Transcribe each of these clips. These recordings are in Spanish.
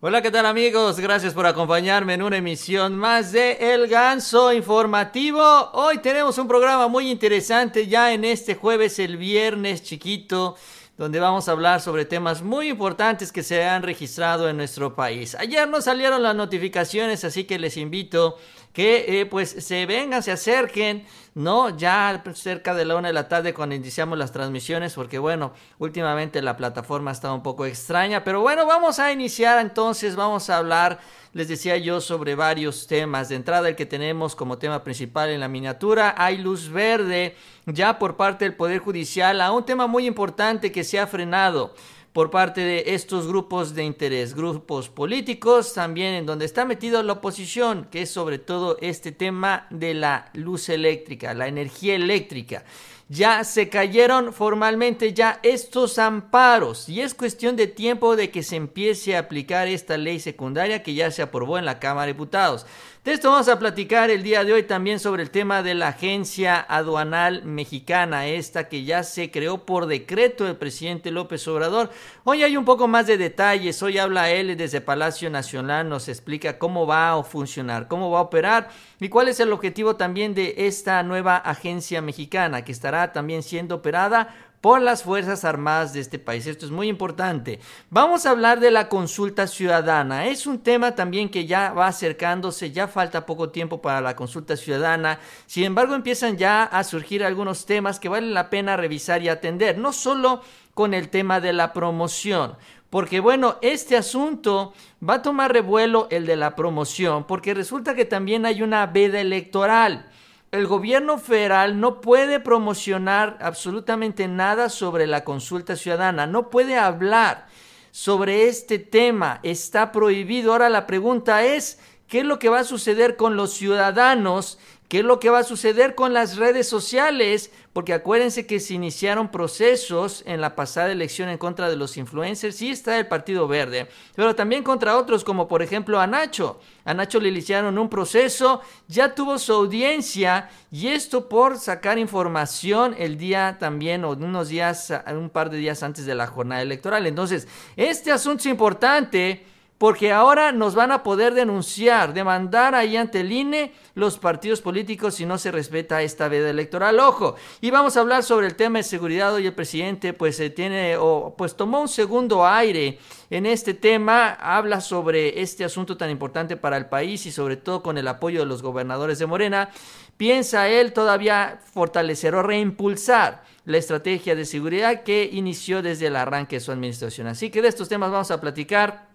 Hola, ¿qué tal amigos? Gracias por acompañarme en una emisión más de El Ganso Informativo. Hoy tenemos un programa muy interesante ya en este jueves, el viernes chiquito, donde vamos a hablar sobre temas muy importantes que se han registrado en nuestro país. Ayer nos salieron las notificaciones, así que les invito que eh, pues se vengan, se acerquen, ¿no? Ya cerca de la una de la tarde cuando iniciamos las transmisiones, porque bueno, últimamente la plataforma está un poco extraña, pero bueno, vamos a iniciar entonces, vamos a hablar, les decía yo, sobre varios temas. De entrada, el que tenemos como tema principal en la miniatura, hay luz verde ya por parte del Poder Judicial a un tema muy importante que se ha frenado por parte de estos grupos de interés, grupos políticos, también en donde está metido la oposición, que es sobre todo este tema de la luz eléctrica, la energía eléctrica. Ya se cayeron formalmente ya estos amparos y es cuestión de tiempo de que se empiece a aplicar esta ley secundaria que ya se aprobó en la Cámara de Diputados. De esto vamos a platicar el día de hoy también sobre el tema de la Agencia Aduanal Mexicana, esta que ya se creó por decreto del presidente López Obrador. Hoy hay un poco más de detalles, hoy habla él desde Palacio Nacional, nos explica cómo va a funcionar, cómo va a operar y cuál es el objetivo también de esta nueva agencia mexicana que estará también siendo operada por las Fuerzas Armadas de este país. Esto es muy importante. Vamos a hablar de la consulta ciudadana. Es un tema también que ya va acercándose, ya falta poco tiempo para la consulta ciudadana. Sin embargo, empiezan ya a surgir algunos temas que valen la pena revisar y atender, no solo con el tema de la promoción. Porque bueno, este asunto va a tomar revuelo el de la promoción, porque resulta que también hay una veda electoral el gobierno federal no puede promocionar absolutamente nada sobre la consulta ciudadana, no puede hablar sobre este tema, está prohibido. Ahora la pregunta es, ¿qué es lo que va a suceder con los ciudadanos ¿Qué es lo que va a suceder con las redes sociales? Porque acuérdense que se iniciaron procesos en la pasada elección en contra de los influencers. Sí está el Partido Verde, pero también contra otros, como por ejemplo a Nacho. A Nacho le iniciaron un proceso, ya tuvo su audiencia y esto por sacar información el día también o unos días, un par de días antes de la jornada electoral. Entonces, este asunto es importante porque ahora nos van a poder denunciar, demandar ahí ante el INE los partidos políticos si no se respeta esta veda electoral. Ojo, y vamos a hablar sobre el tema de seguridad. Hoy el presidente pues se tiene o pues tomó un segundo aire en este tema, habla sobre este asunto tan importante para el país y sobre todo con el apoyo de los gobernadores de Morena. Piensa él todavía fortalecer o reimpulsar la estrategia de seguridad que inició desde el arranque de su administración. Así que de estos temas vamos a platicar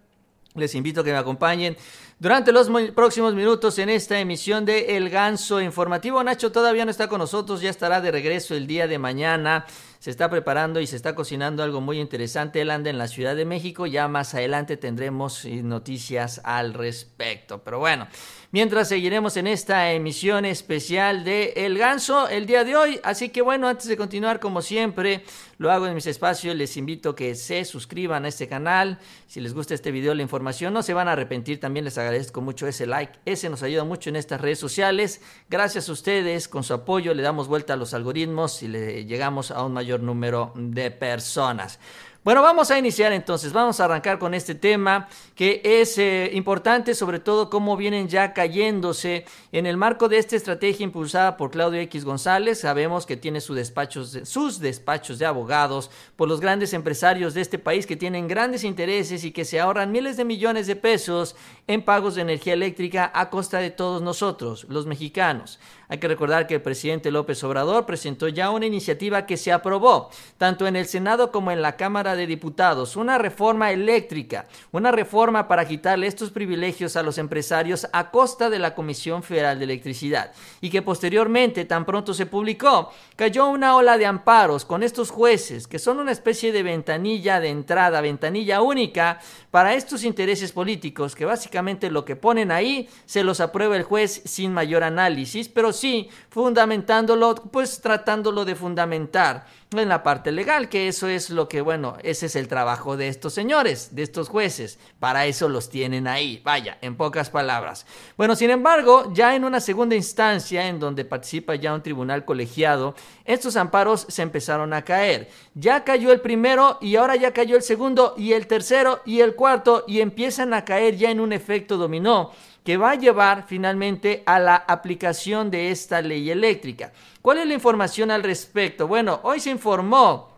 les invito a que me acompañen durante los próximos minutos en esta emisión de El Ganso Informativo. Nacho todavía no está con nosotros, ya estará de regreso el día de mañana. Se está preparando y se está cocinando algo muy interesante. Él anda en la Ciudad de México. Ya más adelante tendremos eh, noticias al respecto. Pero bueno, mientras seguiremos en esta emisión especial de El Ganso el día de hoy. Así que bueno, antes de continuar, como siempre, lo hago en mis espacios. Les invito a que se suscriban a este canal. Si les gusta este video, la información, no se van a arrepentir. También les agradezco mucho ese like. Ese nos ayuda mucho en estas redes sociales. Gracias a ustedes, con su apoyo, le damos vuelta a los algoritmos y le llegamos a un mayor número de personas. Bueno, vamos a iniciar entonces, vamos a arrancar con este tema que es eh, importante, sobre todo cómo vienen ya cayéndose en el marco de esta estrategia impulsada por Claudio X González. Sabemos que tiene sus despachos, sus despachos de abogados por los grandes empresarios de este país que tienen grandes intereses y que se ahorran miles de millones de pesos en pagos de energía eléctrica a costa de todos nosotros, los mexicanos. Hay que recordar que el presidente López Obrador presentó ya una iniciativa que se aprobó, tanto en el Senado como en la Cámara de Diputados, una reforma eléctrica, una reforma para quitarle estos privilegios a los empresarios a costa de la Comisión Federal de Electricidad, y que posteriormente, tan pronto se publicó, cayó una ola de amparos con estos jueces, que son una especie de ventanilla de entrada, ventanilla única para estos intereses políticos, que básicamente lo que ponen ahí se los aprueba el juez sin mayor análisis, pero sí fundamentándolo, pues tratándolo de fundamentar en la parte legal, que eso es lo que, bueno, ese es el trabajo de estos señores, de estos jueces. Para eso los tienen ahí, vaya, en pocas palabras. Bueno, sin embargo, ya en una segunda instancia, en donde participa ya un tribunal colegiado, estos amparos se empezaron a caer. Ya cayó el primero y ahora ya cayó el segundo y el tercero y el cuarto y empiezan a caer ya en un efecto dominó que va a llevar finalmente a la aplicación de esta ley eléctrica. ¿Cuál es la información al respecto? Bueno, hoy se informó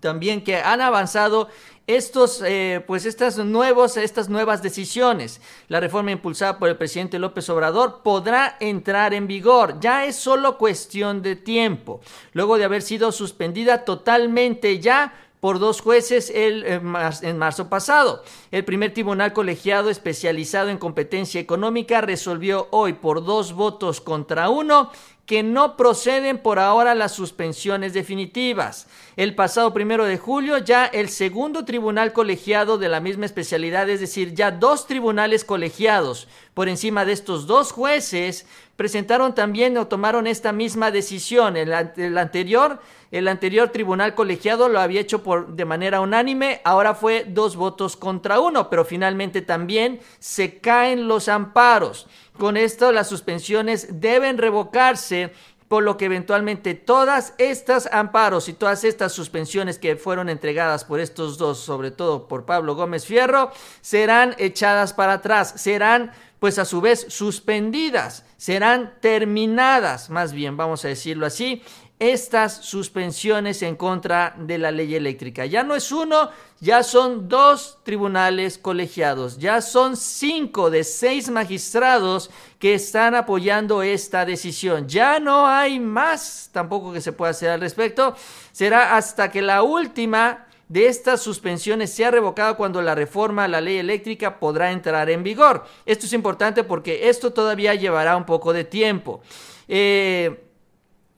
también que han avanzado estos, eh, pues estas, nuevos, estas nuevas decisiones. La reforma impulsada por el presidente López Obrador podrá entrar en vigor. Ya es solo cuestión de tiempo. Luego de haber sido suspendida totalmente ya por dos jueces el, eh, en marzo pasado. El primer tribunal colegiado especializado en competencia económica resolvió hoy por dos votos contra uno que no proceden por ahora las suspensiones definitivas. El pasado primero de julio ya el segundo tribunal colegiado de la misma especialidad, es decir, ya dos tribunales colegiados por encima de estos dos jueces, presentaron también o tomaron esta misma decisión. El, el anterior, el anterior tribunal colegiado lo había hecho por, de manera unánime, ahora fue dos votos contra uno, pero finalmente también se caen los amparos. Con esto las suspensiones deben revocarse por lo que eventualmente todas estas amparos y todas estas suspensiones que fueron entregadas por estos dos, sobre todo por Pablo Gómez Fierro, serán echadas para atrás, serán pues a su vez suspendidas, serán terminadas, más bien vamos a decirlo así, estas suspensiones en contra de la ley eléctrica. Ya no es uno, ya son dos tribunales colegiados, ya son cinco de seis magistrados que están apoyando esta decisión. Ya no hay más tampoco que se pueda hacer al respecto. Será hasta que la última de estas suspensiones sea revocada cuando la reforma a la ley eléctrica podrá entrar en vigor. Esto es importante porque esto todavía llevará un poco de tiempo. Eh,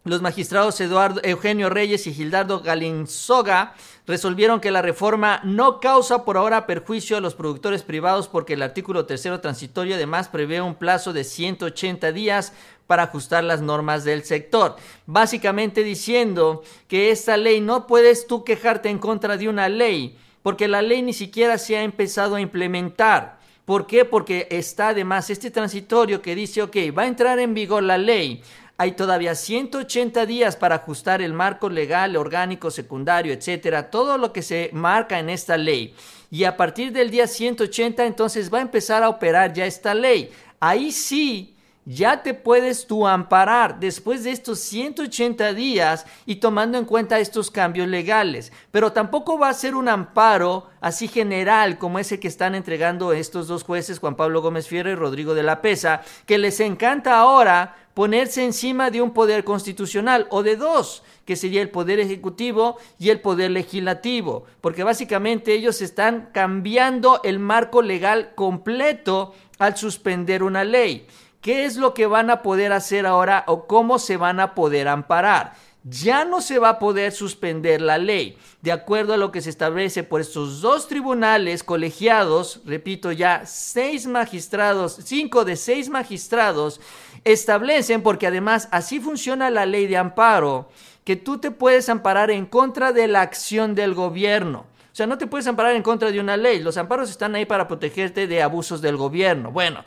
los magistrados Eduardo, Eugenio Reyes y Gildardo Galinzoga resolvieron que la reforma no causa por ahora perjuicio a los productores privados porque el artículo tercero transitorio además prevé un plazo de 180 días para ajustar las normas del sector. Básicamente diciendo que esta ley no puedes tú quejarte en contra de una ley porque la ley ni siquiera se ha empezado a implementar. ¿Por qué? Porque está además este transitorio que dice, ok, va a entrar en vigor la ley hay todavía 180 días para ajustar el marco legal, orgánico, secundario, etcétera, todo lo que se marca en esta ley. Y a partir del día 180 entonces va a empezar a operar ya esta ley. Ahí sí ya te puedes tú amparar después de estos 180 días y tomando en cuenta estos cambios legales. Pero tampoco va a ser un amparo así general como ese que están entregando estos dos jueces, Juan Pablo Gómez Fierro y Rodrigo de la Pesa, que les encanta ahora ponerse encima de un poder constitucional o de dos, que sería el poder ejecutivo y el poder legislativo, porque básicamente ellos están cambiando el marco legal completo al suspender una ley. ¿Qué es lo que van a poder hacer ahora o cómo se van a poder amparar? Ya no se va a poder suspender la ley. De acuerdo a lo que se establece por estos dos tribunales colegiados, repito ya, seis magistrados, cinco de seis magistrados, establecen, porque además así funciona la ley de amparo, que tú te puedes amparar en contra de la acción del gobierno. O sea, no te puedes amparar en contra de una ley. Los amparos están ahí para protegerte de abusos del gobierno. Bueno,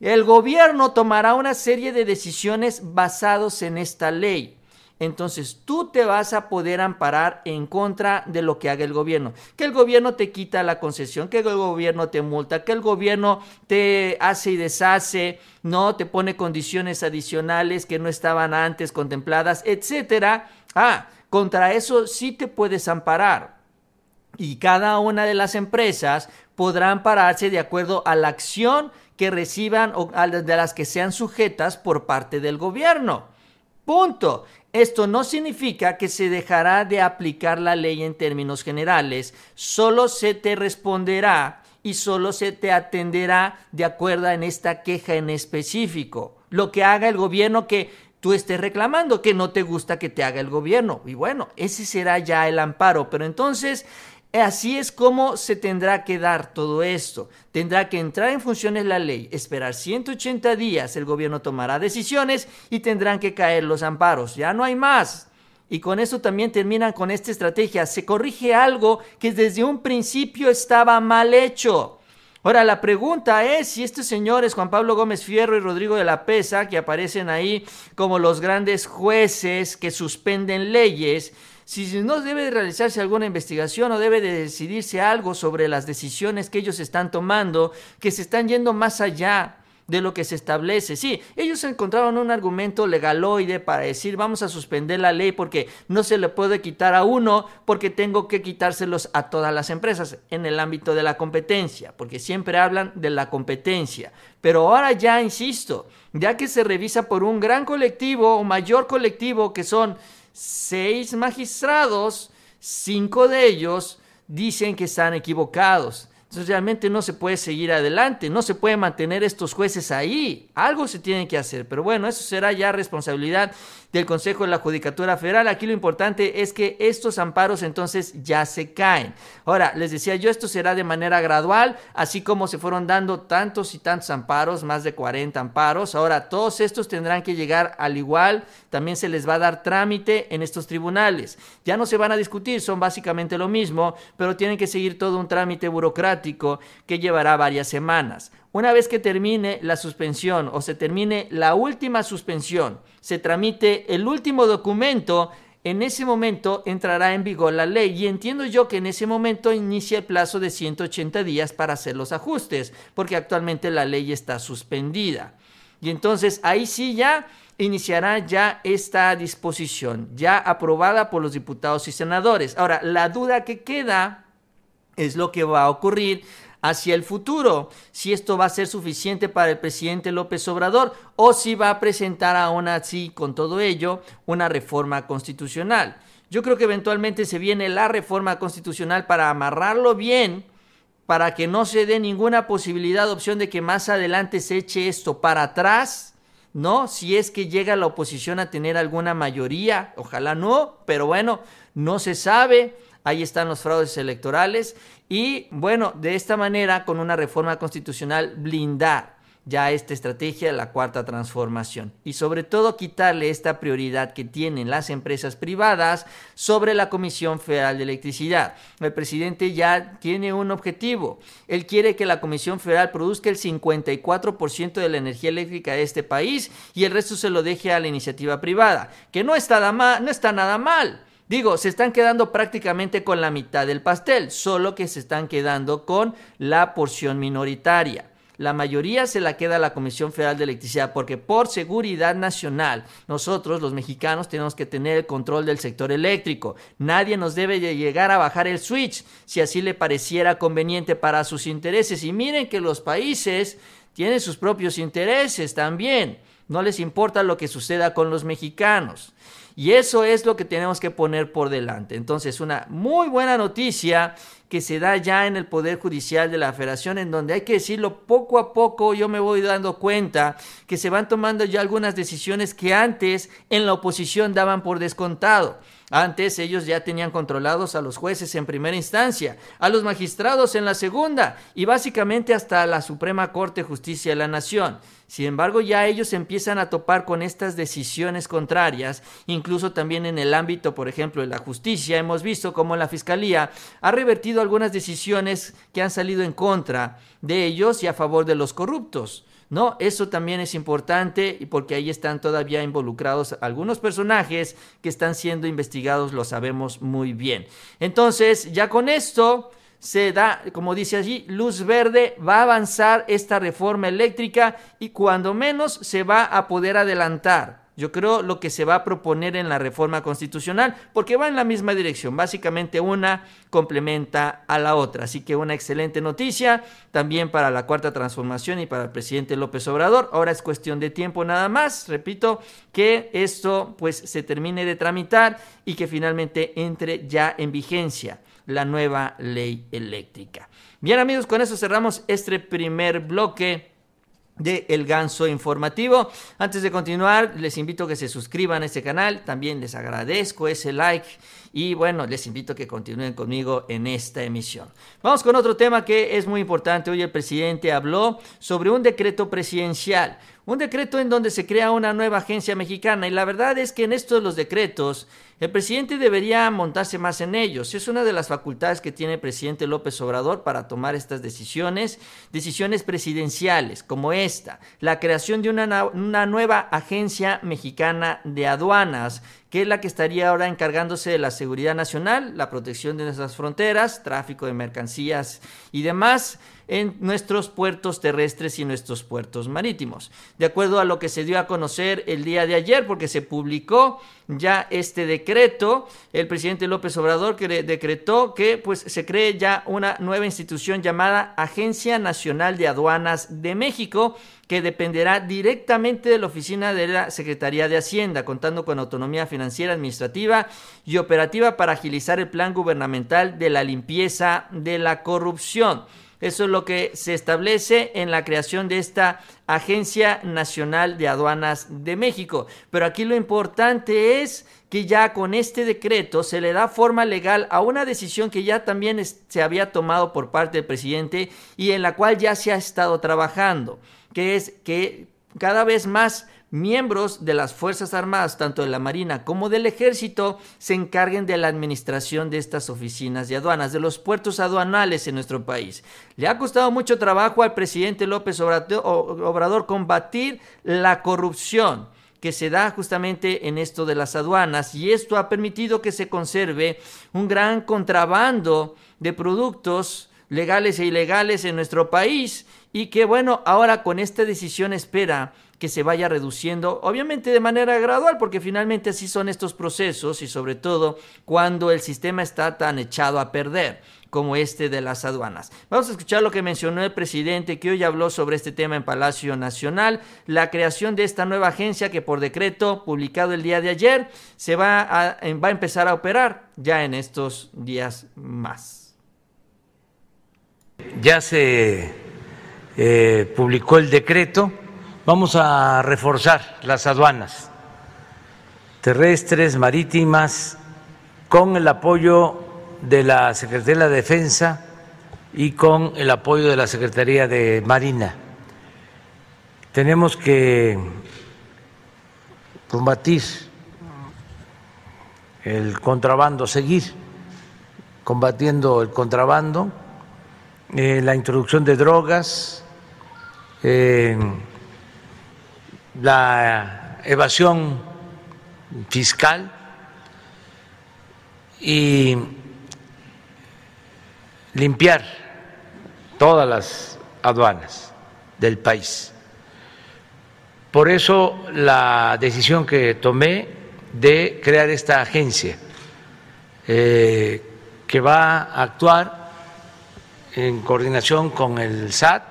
el gobierno tomará una serie de decisiones basados en esta ley. Entonces tú te vas a poder amparar en contra de lo que haga el gobierno. Que el gobierno te quita la concesión, que el gobierno te multa, que el gobierno te hace y deshace, no te pone condiciones adicionales que no estaban antes contempladas, etcétera. Ah, contra eso sí te puedes amparar. Y cada una de las empresas podrá ampararse de acuerdo a la acción que reciban o de las que sean sujetas por parte del gobierno. Punto. Esto no significa que se dejará de aplicar la ley en términos generales, solo se te responderá y solo se te atenderá de acuerdo en esta queja en específico. Lo que haga el gobierno que tú estés reclamando, que no te gusta que te haga el gobierno. Y bueno, ese será ya el amparo. Pero entonces Así es como se tendrá que dar todo esto. Tendrá que entrar en funciones la ley, esperar 180 días, el gobierno tomará decisiones y tendrán que caer los amparos. Ya no hay más. Y con eso también terminan con esta estrategia. Se corrige algo que desde un principio estaba mal hecho. Ahora, la pregunta es si estos señores, Juan Pablo Gómez Fierro y Rodrigo de la Pesa, que aparecen ahí como los grandes jueces que suspenden leyes, si no debe de realizarse alguna investigación o debe de decidirse algo sobre las decisiones que ellos están tomando, que se están yendo más allá de lo que se establece. Sí, ellos encontraron un argumento legaloide para decir vamos a suspender la ley porque no se le puede quitar a uno porque tengo que quitárselos a todas las empresas en el ámbito de la competencia, porque siempre hablan de la competencia. Pero ahora ya, insisto, ya que se revisa por un gran colectivo o mayor colectivo que son seis magistrados, cinco de ellos dicen que están equivocados. Entonces realmente no se puede seguir adelante, no se puede mantener estos jueces ahí. Algo se tiene que hacer, pero bueno, eso será ya responsabilidad del Consejo de la Judicatura Federal. Aquí lo importante es que estos amparos entonces ya se caen. Ahora, les decía yo, esto será de manera gradual, así como se fueron dando tantos y tantos amparos, más de 40 amparos. Ahora, todos estos tendrán que llegar al igual, también se les va a dar trámite en estos tribunales. Ya no se van a discutir, son básicamente lo mismo, pero tienen que seguir todo un trámite burocrático que llevará varias semanas. Una vez que termine la suspensión o se termine la última suspensión, se tramite el último documento, en ese momento entrará en vigor la ley y entiendo yo que en ese momento inicia el plazo de 180 días para hacer los ajustes, porque actualmente la ley está suspendida. Y entonces ahí sí ya iniciará ya esta disposición, ya aprobada por los diputados y senadores. Ahora, la duda que queda es lo que va a ocurrir hacia el futuro, si esto va a ser suficiente para el presidente López Obrador o si va a presentar aún así, con todo ello, una reforma constitucional. Yo creo que eventualmente se viene la reforma constitucional para amarrarlo bien, para que no se dé ninguna posibilidad, o opción de que más adelante se eche esto para atrás, ¿no? Si es que llega la oposición a tener alguna mayoría, ojalá no, pero bueno, no se sabe ahí están los fraudes electorales y bueno, de esta manera, con una reforma constitucional, blindar ya esta estrategia de la cuarta transformación y sobre todo quitarle esta prioridad que tienen las empresas privadas sobre la Comisión Federal de Electricidad. El presidente ya tiene un objetivo. Él quiere que la Comisión Federal produzca el 54% de la energía eléctrica de este país y el resto se lo deje a la iniciativa privada, que no está, no está nada mal. Digo, se están quedando prácticamente con la mitad del pastel, solo que se están quedando con la porción minoritaria. La mayoría se la queda la Comisión Federal de Electricidad porque por seguridad nacional nosotros los mexicanos tenemos que tener el control del sector eléctrico. Nadie nos debe llegar a bajar el switch si así le pareciera conveniente para sus intereses. Y miren que los países tienen sus propios intereses también. No les importa lo que suceda con los mexicanos. Y eso es lo que tenemos que poner por delante. Entonces, una muy buena noticia que se da ya en el Poder Judicial de la Federación, en donde hay que decirlo poco a poco, yo me voy dando cuenta que se van tomando ya algunas decisiones que antes en la oposición daban por descontado. Antes ellos ya tenían controlados a los jueces en primera instancia, a los magistrados en la segunda y básicamente hasta la Suprema Corte de Justicia de la Nación. Sin embargo, ya ellos empiezan a topar con estas decisiones contrarias, incluso también en el ámbito, por ejemplo, de la justicia. Hemos visto cómo la Fiscalía ha revertido algunas decisiones que han salido en contra de ellos y a favor de los corruptos. ¿no? Eso también es importante porque ahí están todavía involucrados algunos personajes que están siendo investigados, lo sabemos muy bien. Entonces, ya con esto se da, como dice allí, luz verde, va a avanzar esta reforma eléctrica y cuando menos se va a poder adelantar. Yo creo lo que se va a proponer en la reforma constitucional, porque va en la misma dirección. Básicamente una complementa a la otra. Así que una excelente noticia también para la cuarta transformación y para el presidente López Obrador. Ahora es cuestión de tiempo nada más. Repito, que esto pues se termine de tramitar y que finalmente entre ya en vigencia la nueva ley eléctrica. Bien amigos, con eso cerramos este primer bloque de El Ganso Informativo. Antes de continuar, les invito a que se suscriban a este canal. También les agradezco ese like y bueno, les invito a que continúen conmigo en esta emisión. Vamos con otro tema que es muy importante. Hoy el presidente habló sobre un decreto presidencial un decreto en donde se crea una nueva agencia mexicana y la verdad es que en estos los decretos el presidente debería montarse más en ellos. Es una de las facultades que tiene el presidente López Obrador para tomar estas decisiones, decisiones presidenciales como esta, la creación de una, nueva agencia mexicana de aduanas, que es la que estaría ahora encargándose de la seguridad nacional, la protección de nuestras fronteras, tráfico de mercancías y demás en nuestros puertos terrestres y nuestros puertos marítimos. De acuerdo a lo que se dio a conocer el día de ayer, porque se publicó ya este decreto, el presidente López Obrador que decretó que pues se cree ya una nueva institución llamada Agencia Nacional de Aduanas de México que dependerá directamente de la oficina de la Secretaría de Hacienda, contando con autonomía financiera, administrativa y operativa para agilizar el plan gubernamental de la limpieza de la corrupción. Eso es lo que se establece en la creación de esta Agencia Nacional de Aduanas de México. Pero aquí lo importante es que ya con este decreto se le da forma legal a una decisión que ya también se había tomado por parte del presidente y en la cual ya se ha estado trabajando, que es que cada vez más miembros de las Fuerzas Armadas, tanto de la Marina como del Ejército, se encarguen de la administración de estas oficinas de aduanas, de los puertos aduanales en nuestro país. Le ha costado mucho trabajo al presidente López Obrador combatir la corrupción que se da justamente en esto de las aduanas y esto ha permitido que se conserve un gran contrabando de productos legales e ilegales en nuestro país y que bueno, ahora con esta decisión espera que se vaya reduciendo, obviamente de manera gradual, porque finalmente así son estos procesos y sobre todo cuando el sistema está tan echado a perder como este de las aduanas. Vamos a escuchar lo que mencionó el presidente que hoy habló sobre este tema en Palacio Nacional, la creación de esta nueva agencia que por decreto publicado el día de ayer se va a, va a empezar a operar ya en estos días más. Ya se eh, publicó el decreto Vamos a reforzar las aduanas terrestres, marítimas, con el apoyo de la Secretaría de la Defensa y con el apoyo de la Secretaría de Marina. Tenemos que combatir el contrabando, seguir combatiendo el contrabando, eh, la introducción de drogas, eh, la evasión fiscal y limpiar todas las aduanas del país. Por eso la decisión que tomé de crear esta agencia eh, que va a actuar en coordinación con el SAT,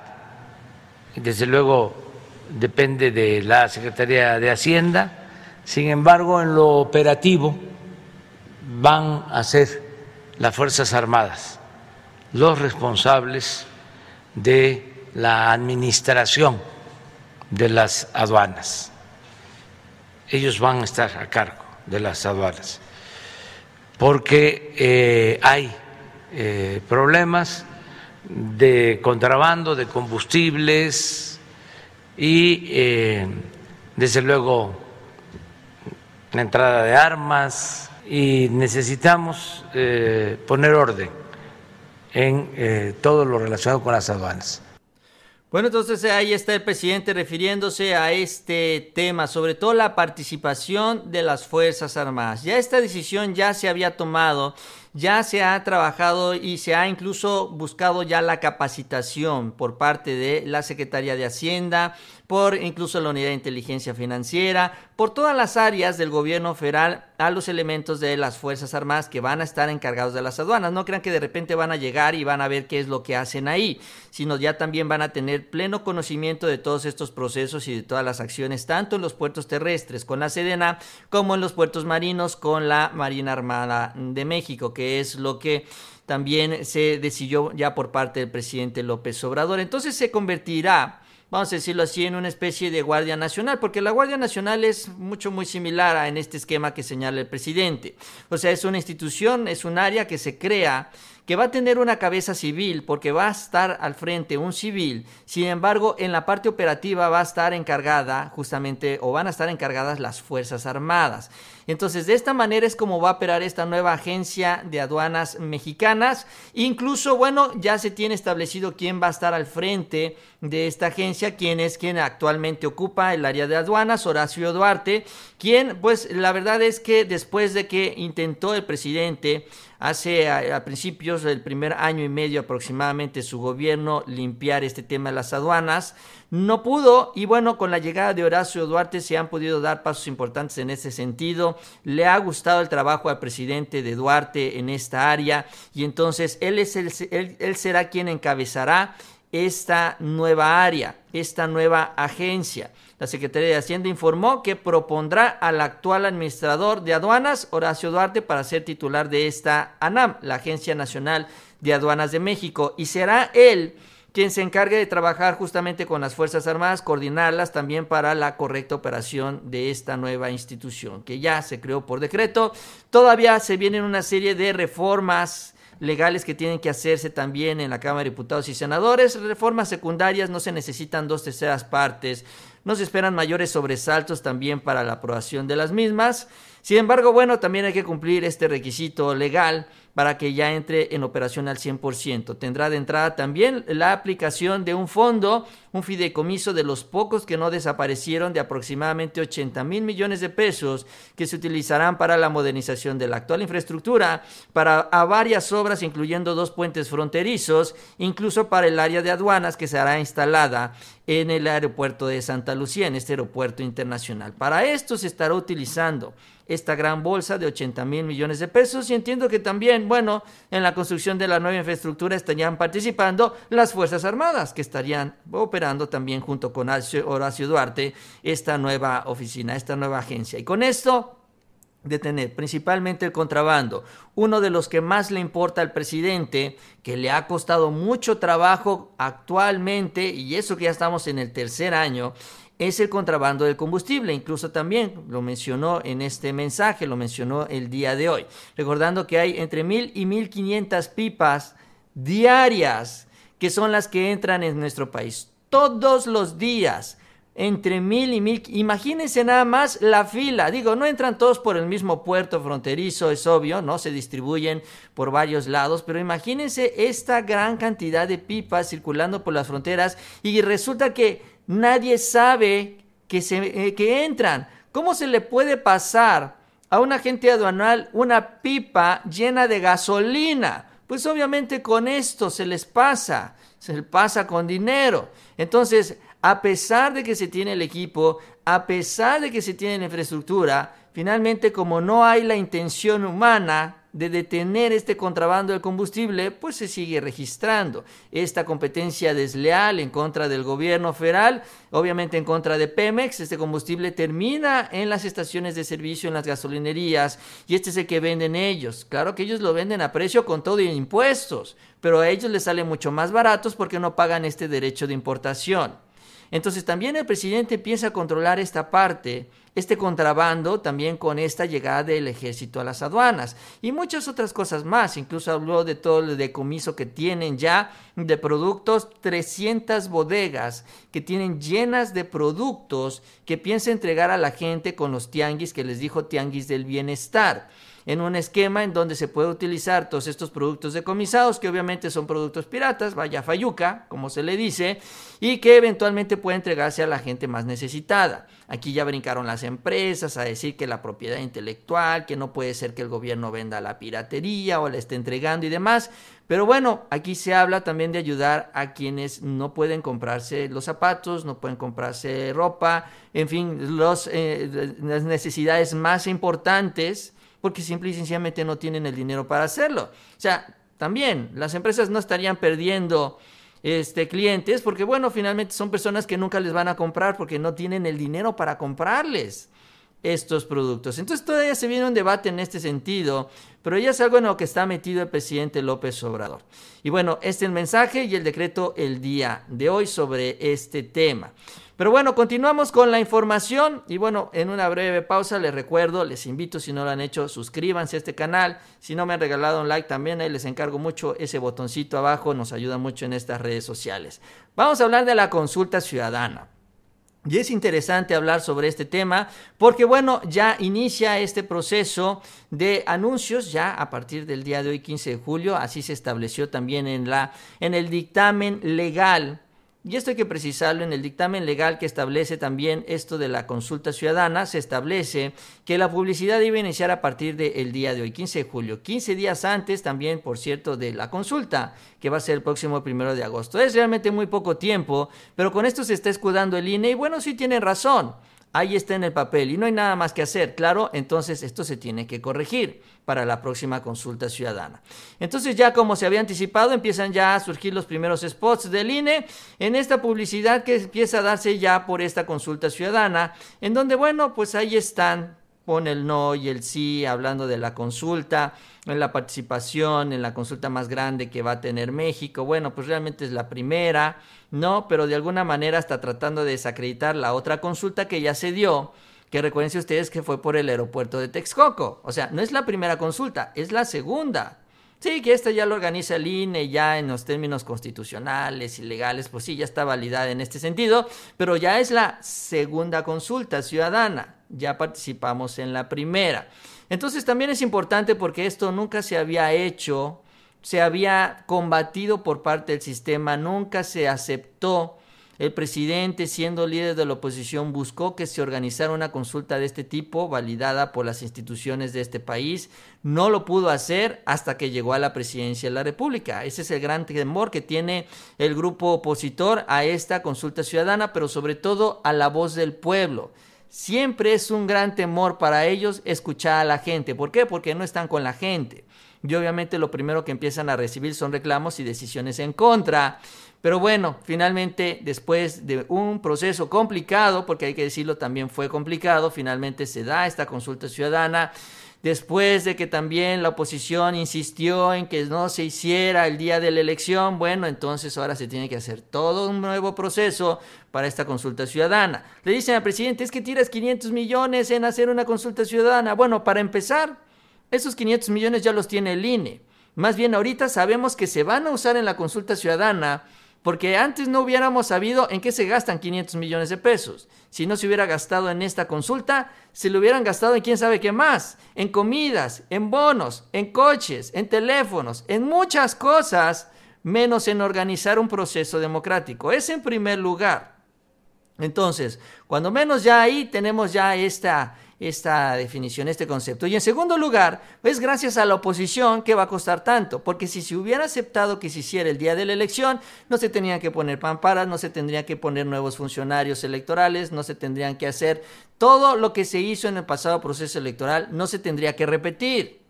y desde luego depende de la Secretaría de Hacienda. Sin embargo, en lo operativo van a ser las Fuerzas Armadas los responsables de la administración de las aduanas. Ellos van a estar a cargo de las aduanas, porque eh, hay eh, problemas de contrabando de combustibles, y eh, desde luego la entrada de armas y necesitamos eh, poner orden en eh, todo lo relacionado con las aduanas. Bueno, entonces ahí está el presidente refiriéndose a este tema, sobre todo la participación de las Fuerzas Armadas. Ya esta decisión ya se había tomado ya se ha trabajado y se ha incluso buscado ya la capacitación por parte de la Secretaría de Hacienda, por incluso la Unidad de Inteligencia Financiera, por todas las áreas del gobierno federal a los elementos de las Fuerzas Armadas que van a estar encargados de las aduanas. No crean que de repente van a llegar y van a ver qué es lo que hacen ahí, sino ya también van a tener pleno conocimiento de todos estos procesos y de todas las acciones, tanto en los puertos terrestres con la Sedena como en los puertos marinos con la Marina Armada de México, que es lo que también se decidió ya por parte del presidente López Obrador. Entonces se convertirá vamos a decirlo así, en una especie de Guardia Nacional, porque la Guardia Nacional es mucho, muy similar a en este esquema que señala el presidente. O sea, es una institución, es un área que se crea que va a tener una cabeza civil porque va a estar al frente un civil, sin embargo en la parte operativa va a estar encargada justamente o van a estar encargadas las Fuerzas Armadas. Entonces de esta manera es como va a operar esta nueva agencia de aduanas mexicanas. Incluso, bueno, ya se tiene establecido quién va a estar al frente de esta agencia, quién es quien actualmente ocupa el área de aduanas, Horacio Duarte, quien pues la verdad es que después de que intentó el presidente hace a, principios del primer año y medio aproximadamente su gobierno limpiar este tema de las aduanas. No pudo y bueno, con la llegada de Horacio Duarte se han podido dar pasos importantes en ese sentido. Le ha gustado el trabajo al presidente de Duarte en esta área y entonces él, es el, él será quien encabezará esta nueva área, esta nueva agencia. La Secretaría de Hacienda informó que propondrá al actual administrador de aduanas, Horacio Duarte, para ser titular de esta ANAM, la Agencia Nacional de Aduanas de México, y será él quien se encargue de trabajar justamente con las Fuerzas Armadas, coordinarlas también para la correcta operación de esta nueva institución, que ya se creó por decreto. Todavía se vienen una serie de reformas legales que tienen que hacerse también en la Cámara de Diputados y Senadores. Reformas secundarias no se necesitan dos terceras partes nos esperan mayores sobresaltos también para la aprobación de las mismas. Sin embargo, bueno, también hay que cumplir este requisito legal para que ya entre en operación al 100%. Tendrá de entrada también la aplicación de un fondo, un fideicomiso de los pocos que no desaparecieron de aproximadamente 80 mil millones de pesos que se utilizarán para la modernización de la actual infraestructura, para a varias obras, incluyendo dos puentes fronterizos, incluso para el área de aduanas que será instalada en el aeropuerto de Santa Lucía, en este aeropuerto internacional. Para esto se estará utilizando esta gran bolsa de 80 mil millones de pesos y entiendo que también, bueno, en la construcción de la nueva infraestructura estarían participando las Fuerzas Armadas, que estarían operando también junto con Horacio Duarte esta nueva oficina, esta nueva agencia. Y con esto detener principalmente el contrabando, uno de los que más le importa al presidente, que le ha costado mucho trabajo actualmente, y eso que ya estamos en el tercer año, es el contrabando del combustible. Incluso también lo mencionó en este mensaje, lo mencionó el día de hoy. Recordando que hay entre mil y mil quinientas pipas diarias que son las que entran en nuestro país. Todos los días. Entre mil y mil. Imagínense nada más la fila. Digo, no entran todos por el mismo puerto fronterizo, es obvio, ¿no? Se distribuyen por varios lados. Pero imagínense esta gran cantidad de pipas circulando por las fronteras. Y resulta que nadie sabe que, se, eh, que entran. ¿Cómo se le puede pasar a un agente aduanal una pipa llena de gasolina? Pues obviamente con esto se les pasa, se les pasa con dinero. Entonces, a pesar de que se tiene el equipo, a pesar de que se tiene la infraestructura, finalmente como no hay la intención humana de detener este contrabando de combustible, pues se sigue registrando. Esta competencia desleal en contra del gobierno federal, obviamente en contra de Pemex, este combustible termina en las estaciones de servicio, en las gasolinerías, y este es el que venden ellos. Claro que ellos lo venden a precio con todo y impuestos, pero a ellos les sale mucho más baratos porque no pagan este derecho de importación. Entonces también el presidente empieza a controlar esta parte, este contrabando, también con esta llegada del ejército a las aduanas y muchas otras cosas más. Incluso habló de todo el decomiso que tienen ya de productos, 300 bodegas que tienen llenas de productos que piensa entregar a la gente con los tianguis que les dijo tianguis del bienestar en un esquema en donde se puede utilizar todos estos productos decomisados, que obviamente son productos piratas, vaya fayuca, como se le dice, y que eventualmente puede entregarse a la gente más necesitada. Aquí ya brincaron las empresas a decir que la propiedad intelectual, que no puede ser que el gobierno venda la piratería o la esté entregando y demás. Pero bueno, aquí se habla también de ayudar a quienes no pueden comprarse los zapatos, no pueden comprarse ropa, en fin, los, eh, las necesidades más importantes porque simple y sencillamente no tienen el dinero para hacerlo. O sea, también las empresas no estarían perdiendo este, clientes porque, bueno, finalmente son personas que nunca les van a comprar porque no tienen el dinero para comprarles. estos productos. Entonces todavía se viene un debate en este sentido, pero ya es algo en lo que está metido el presidente López Obrador. Y bueno, este es el mensaje y el decreto el día de hoy sobre este tema. Pero bueno, continuamos con la información y bueno, en una breve pausa les recuerdo, les invito si no lo han hecho, suscríbanse a este canal. Si no me han regalado un like también, ahí les encargo mucho ese botoncito abajo, nos ayuda mucho en estas redes sociales. Vamos a hablar de la consulta ciudadana. Y es interesante hablar sobre este tema porque, bueno, ya inicia este proceso de anuncios ya a partir del día de hoy, 15 de julio. Así se estableció también en, la, en el dictamen legal y esto hay que precisarlo en el dictamen legal que establece también esto de la consulta ciudadana. Se establece que la publicidad debe iniciar a partir del día de hoy, 15 de julio. 15 días antes también, por cierto, de la consulta, que va a ser el próximo primero de agosto. Es realmente muy poco tiempo, pero con esto se está escudando el INE y bueno, sí tienen razón. Ahí está en el papel y no hay nada más que hacer, claro, entonces esto se tiene que corregir para la próxima consulta ciudadana. Entonces ya como se había anticipado, empiezan ya a surgir los primeros spots del INE en esta publicidad que empieza a darse ya por esta consulta ciudadana, en donde, bueno, pues ahí están con el no y el sí, hablando de la consulta, en la participación, en la consulta más grande que va a tener México. Bueno, pues realmente es la primera, ¿no? Pero de alguna manera está tratando de desacreditar la otra consulta que ya se dio, que recuerden ustedes que fue por el aeropuerto de Texcoco. O sea, no es la primera consulta, es la segunda. Sí, que esta ya lo organiza el INE, ya en los términos constitucionales y legales, pues sí, ya está validada en este sentido, pero ya es la segunda consulta ciudadana, ya participamos en la primera. Entonces también es importante porque esto nunca se había hecho, se había combatido por parte del sistema, nunca se aceptó el presidente, siendo líder de la oposición, buscó que se organizara una consulta de este tipo, validada por las instituciones de este país. No lo pudo hacer hasta que llegó a la presidencia de la República. Ese es el gran temor que tiene el grupo opositor a esta consulta ciudadana, pero sobre todo a la voz del pueblo. Siempre es un gran temor para ellos escuchar a la gente. ¿Por qué? Porque no están con la gente. Y obviamente lo primero que empiezan a recibir son reclamos y decisiones en contra. Pero bueno, finalmente, después de un proceso complicado, porque hay que decirlo, también fue complicado, finalmente se da esta consulta ciudadana. Después de que también la oposición insistió en que no se hiciera el día de la elección, bueno, entonces ahora se tiene que hacer todo un nuevo proceso para esta consulta ciudadana. Le dicen al presidente, es que tiras 500 millones en hacer una consulta ciudadana. Bueno, para empezar, esos 500 millones ya los tiene el INE. Más bien ahorita sabemos que se van a usar en la consulta ciudadana porque antes no hubiéramos sabido en qué se gastan 500 millones de pesos. Si no se hubiera gastado en esta consulta, se lo hubieran gastado en quién sabe qué más. En comidas, en bonos, en coches, en teléfonos, en muchas cosas, menos en organizar un proceso democrático. Es en primer lugar. Entonces, cuando menos ya ahí tenemos ya esta, esta definición, este concepto. Y en segundo lugar, es gracias a la oposición que va a costar tanto, porque si se hubiera aceptado que se hiciera el día de la elección, no se tenían que poner pamparas, no se tendrían que poner nuevos funcionarios electorales, no se tendrían que hacer todo lo que se hizo en el pasado proceso electoral, no se tendría que repetir.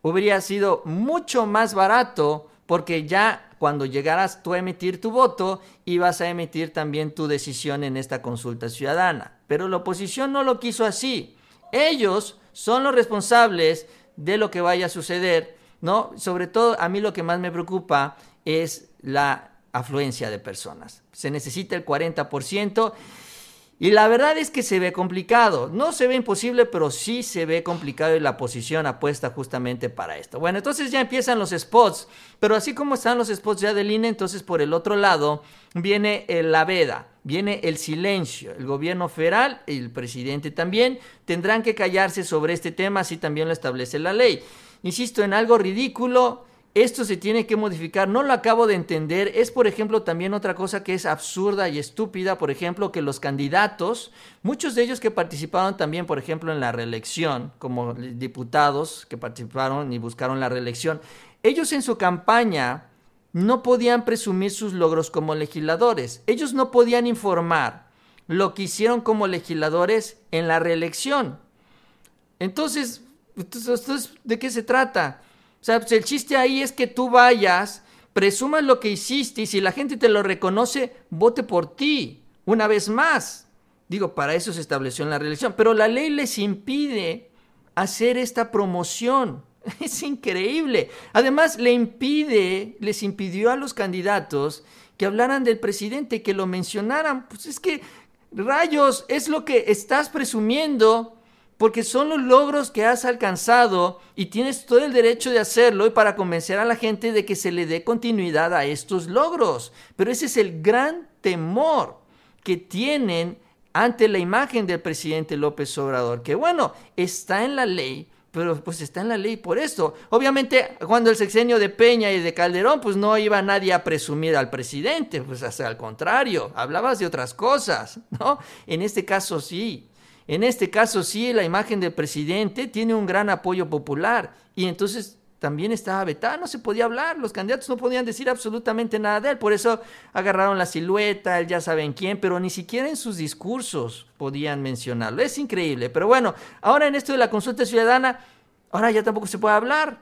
Hubiera sido mucho más barato porque ya cuando llegaras tú a emitir tu voto, ibas a emitir también tu decisión en esta consulta ciudadana. Pero la oposición no lo quiso así. Ellos son los responsables de lo que vaya a suceder, ¿no? Sobre todo a mí lo que más me preocupa es la afluencia de personas. Se necesita el 40% y la verdad es que se ve complicado. No se ve imposible, pero sí se ve complicado y la posición apuesta justamente para esto. Bueno, entonces ya empiezan los spots, pero así como están los spots ya del INE, entonces por el otro lado viene la veda, viene el silencio. El gobierno federal y el presidente también tendrán que callarse sobre este tema, así también lo establece la ley. Insisto, en algo ridículo esto se tiene que modificar, no lo acabo de entender. Es, por ejemplo, también otra cosa que es absurda y estúpida, por ejemplo, que los candidatos, muchos de ellos que participaron también, por ejemplo, en la reelección, como diputados que participaron y buscaron la reelección, ellos en su campaña no podían presumir sus logros como legisladores. Ellos no podían informar lo que hicieron como legisladores en la reelección. Entonces, ¿de qué se trata? O sea, pues el chiste ahí es que tú vayas, presumas lo que hiciste y si la gente te lo reconoce, vote por ti, una vez más. Digo, para eso se estableció en la reelección, pero la ley les impide hacer esta promoción. Es increíble. Además, le impide, les impidió a los candidatos que hablaran del presidente, que lo mencionaran. Pues es que, rayos, es lo que estás presumiendo porque son los logros que has alcanzado y tienes todo el derecho de hacerlo y para convencer a la gente de que se le dé continuidad a estos logros. Pero ese es el gran temor que tienen ante la imagen del presidente López Obrador, que bueno, está en la ley, pero pues está en la ley por esto. Obviamente, cuando el sexenio de Peña y de Calderón, pues no iba nadie a presumir al presidente, pues hasta al contrario, hablabas de otras cosas, ¿no? En este caso sí. En este caso sí, la imagen del presidente tiene un gran apoyo popular y entonces también estaba vetada, no se podía hablar, los candidatos no podían decir absolutamente nada de él, por eso agarraron la silueta, él ya saben quién, pero ni siquiera en sus discursos podían mencionarlo. Es increíble, pero bueno, ahora en esto de la consulta ciudadana, ahora ya tampoco se puede hablar.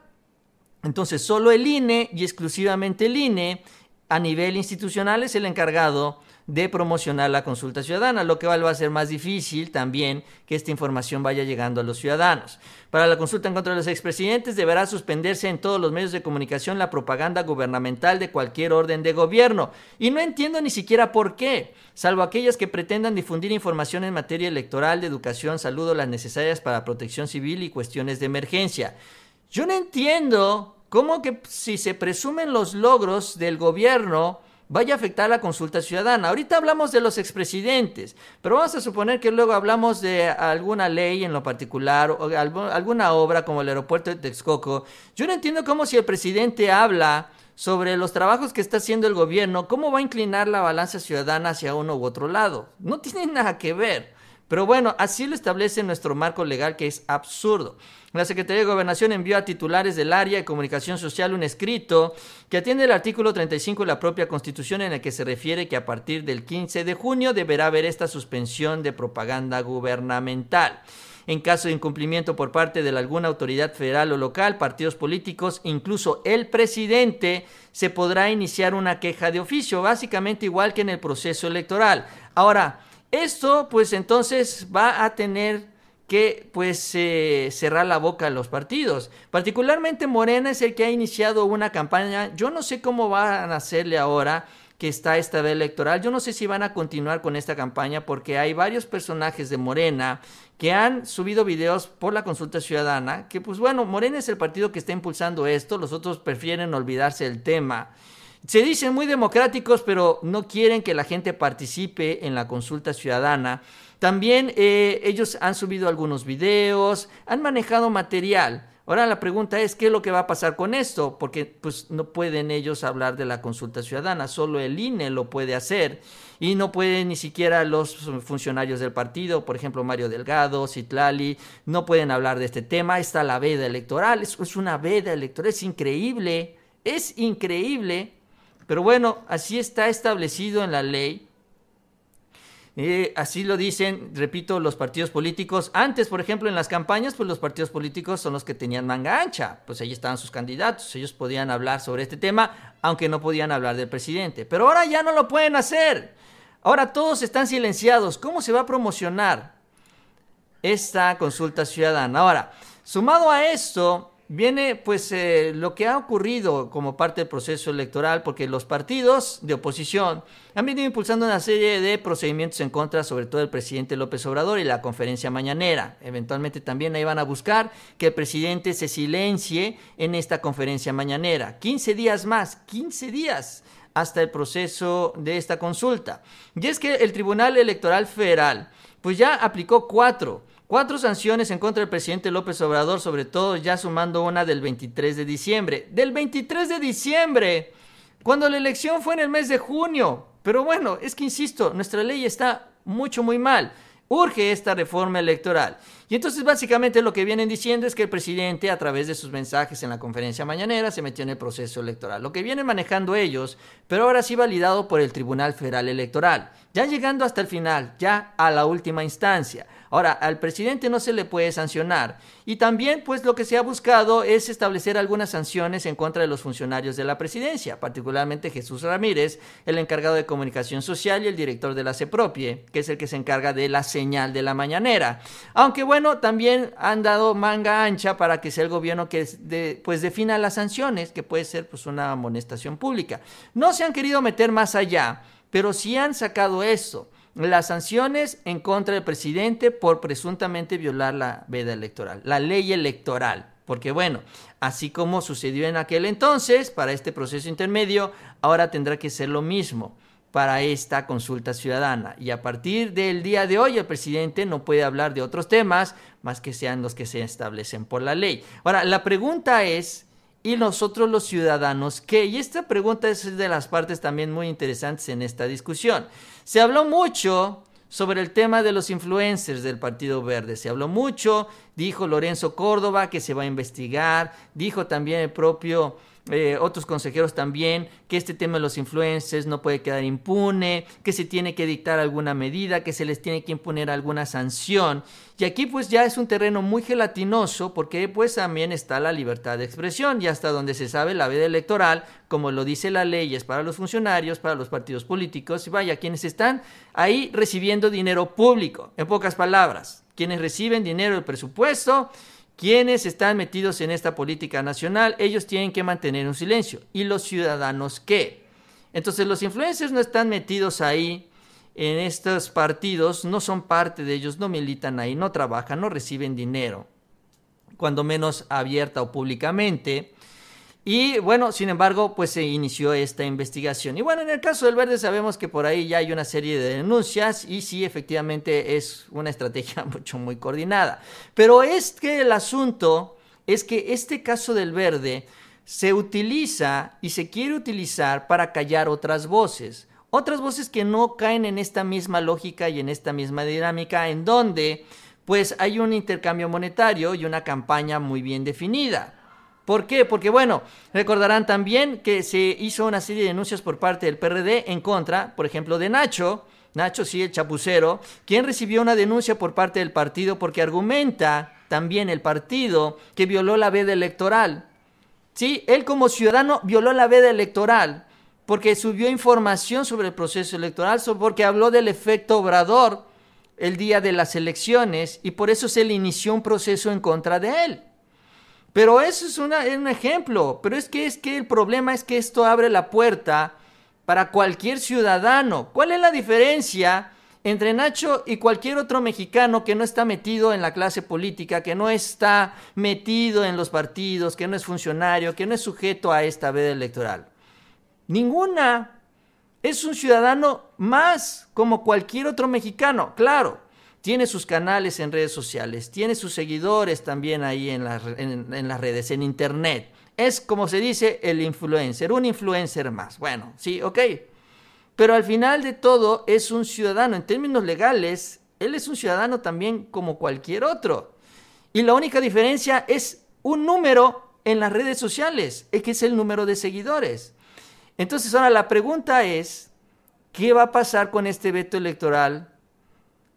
Entonces, solo el INE y exclusivamente el INE a nivel institucional es el encargado de promocionar la consulta ciudadana, lo que va a ser más difícil también que esta información vaya llegando a los ciudadanos. Para la consulta en contra de los expresidentes deberá suspenderse en todos los medios de comunicación la propaganda gubernamental de cualquier orden de gobierno. Y no entiendo ni siquiera por qué, salvo aquellas que pretendan difundir información en materia electoral, de educación, salud o las necesarias para protección civil y cuestiones de emergencia. Yo no entiendo cómo que si se presumen los logros del gobierno, vaya a afectar la consulta ciudadana. Ahorita hablamos de los expresidentes, pero vamos a suponer que luego hablamos de alguna ley en lo particular o alguna obra como el aeropuerto de Texcoco. Yo no entiendo cómo si el presidente habla sobre los trabajos que está haciendo el gobierno, cómo va a inclinar la balanza ciudadana hacia uno u otro lado. No tiene nada que ver. Pero bueno, así lo establece nuestro marco legal que es absurdo. La Secretaría de Gobernación envió a titulares del área de comunicación social un escrito que atiende el artículo 35 de la propia Constitución en el que se refiere que a partir del 15 de junio deberá haber esta suspensión de propaganda gubernamental. En caso de incumplimiento por parte de alguna autoridad federal o local, partidos políticos, incluso el presidente, se podrá iniciar una queja de oficio, básicamente igual que en el proceso electoral. Ahora, esto pues entonces va a tener que pues eh, cerrar la boca a los partidos. Particularmente Morena es el que ha iniciado una campaña. Yo no sé cómo van a hacerle ahora que está esta vez electoral. Yo no sé si van a continuar con esta campaña porque hay varios personajes de Morena que han subido videos por la consulta ciudadana, que pues bueno, Morena es el partido que está impulsando esto, los otros prefieren olvidarse del tema. Se dicen muy democráticos, pero no quieren que la gente participe en la consulta ciudadana. También eh, ellos han subido algunos videos, han manejado material. Ahora la pregunta es, ¿qué es lo que va a pasar con esto? Porque pues no pueden ellos hablar de la consulta ciudadana, solo el INE lo puede hacer y no pueden ni siquiera los funcionarios del partido, por ejemplo Mario Delgado, Citlali, no pueden hablar de este tema, está la veda electoral, es, es una veda electoral, es increíble, es increíble pero bueno, así está establecido en la ley. Eh, así lo dicen, repito, los partidos políticos. Antes, por ejemplo, en las campañas, pues los partidos políticos son los que tenían manga ancha. Pues ahí estaban sus candidatos. Ellos podían hablar sobre este tema, aunque no podían hablar del presidente. Pero ahora ya no lo pueden hacer. Ahora todos están silenciados. ¿Cómo se va a promocionar esta consulta ciudadana? Ahora, sumado a esto, viene pues eh, lo que ha ocurrido como parte del proceso electoral, porque los partidos de oposición han venido impulsando una serie de procedimientos en contra, sobre todo del presidente López Obrador y la conferencia mañanera. Eventualmente también ahí van a buscar que el presidente se silencie en esta conferencia mañanera. 15 días más, 15 días hasta el proceso de esta consulta. Y es que el Tribunal Electoral Federal pues ya aplicó cuatro Cuatro sanciones en contra del presidente López Obrador, sobre todo ya sumando una del 23 de diciembre. Del 23 de diciembre, cuando la elección fue en el mes de junio. Pero bueno, es que insisto, nuestra ley está mucho, muy mal. Urge esta reforma electoral. Y entonces básicamente lo que vienen diciendo es que el presidente a través de sus mensajes en la conferencia mañanera se metió en el proceso electoral. Lo que vienen manejando ellos, pero ahora sí validado por el Tribunal Federal Electoral. Ya llegando hasta el final, ya a la última instancia. Ahora, al presidente no se le puede sancionar. Y también, pues lo que se ha buscado es establecer algunas sanciones en contra de los funcionarios de la presidencia, particularmente Jesús Ramírez, el encargado de comunicación social y el director de la CEPROPIE, que es el que se encarga de la señal de la mañanera. Aunque bueno, también han dado manga ancha para que sea el gobierno que pues defina las sanciones, que puede ser pues una amonestación pública. No se han querido meter más allá, pero sí han sacado eso las sanciones en contra del presidente por presuntamente violar la veda electoral, la ley electoral. Porque bueno, así como sucedió en aquel entonces, para este proceso intermedio, ahora tendrá que ser lo mismo para esta consulta ciudadana. Y a partir del día de hoy, el presidente no puede hablar de otros temas más que sean los que se establecen por la ley. Ahora, la pregunta es, ¿y nosotros los ciudadanos qué? Y esta pregunta es de las partes también muy interesantes en esta discusión. Se habló mucho sobre el tema de los influencers del Partido Verde. Se habló mucho, dijo Lorenzo Córdoba que se va a investigar, dijo también el propio eh, otros consejeros también, que este tema de los influencers no puede quedar impune, que se tiene que dictar alguna medida, que se les tiene que imponer alguna sanción. Y aquí pues ya es un terreno muy gelatinoso porque pues también está la libertad de expresión y hasta donde se sabe la veda electoral, como lo dice la ley, es para los funcionarios, para los partidos políticos y vaya, quienes están ahí recibiendo dinero público, en pocas palabras, quienes reciben dinero del presupuesto quienes están metidos en esta política nacional, ellos tienen que mantener un silencio. ¿Y los ciudadanos qué? Entonces los influencers no están metidos ahí en estos partidos, no son parte de ellos, no militan ahí, no trabajan, no reciben dinero, cuando menos abierta o públicamente. Y bueno, sin embargo, pues se inició esta investigación. Y bueno, en el caso del verde sabemos que por ahí ya hay una serie de denuncias y sí, efectivamente es una estrategia mucho muy coordinada. Pero es que el asunto es que este caso del verde se utiliza y se quiere utilizar para callar otras voces. Otras voces que no caen en esta misma lógica y en esta misma dinámica en donde pues hay un intercambio monetario y una campaña muy bien definida. ¿Por qué? Porque bueno, recordarán también que se hizo una serie de denuncias por parte del PRD en contra, por ejemplo, de Nacho, Nacho sí, el chapucero, quien recibió una denuncia por parte del partido porque argumenta también el partido que violó la veda electoral. Sí, él como ciudadano violó la veda electoral porque subió información sobre el proceso electoral, porque habló del efecto obrador el día de las elecciones y por eso se le inició un proceso en contra de él. Pero eso es, un ejemplo. Pero es que, es que el problema es que esto abre la puerta para cualquier ciudadano. ¿Cuál es la diferencia entre Nacho y cualquier otro mexicano que no está metido en la clase política, que no está metido en los partidos, que no es funcionario, que no es sujeto a esta veda electoral? Ninguna. Es un ciudadano más como cualquier otro mexicano, claro tiene sus canales en redes sociales, tiene sus seguidores también ahí en, las redes, en internet. Es como se dice el influencer, un influencer más. Bueno, sí, ok. Pero al final de todo es un ciudadano. En términos legales, él es un ciudadano también como cualquier otro. Y la única diferencia es un número en las redes sociales, es que es el número de seguidores. Entonces ahora la pregunta es, ¿qué va a pasar con este veto electoral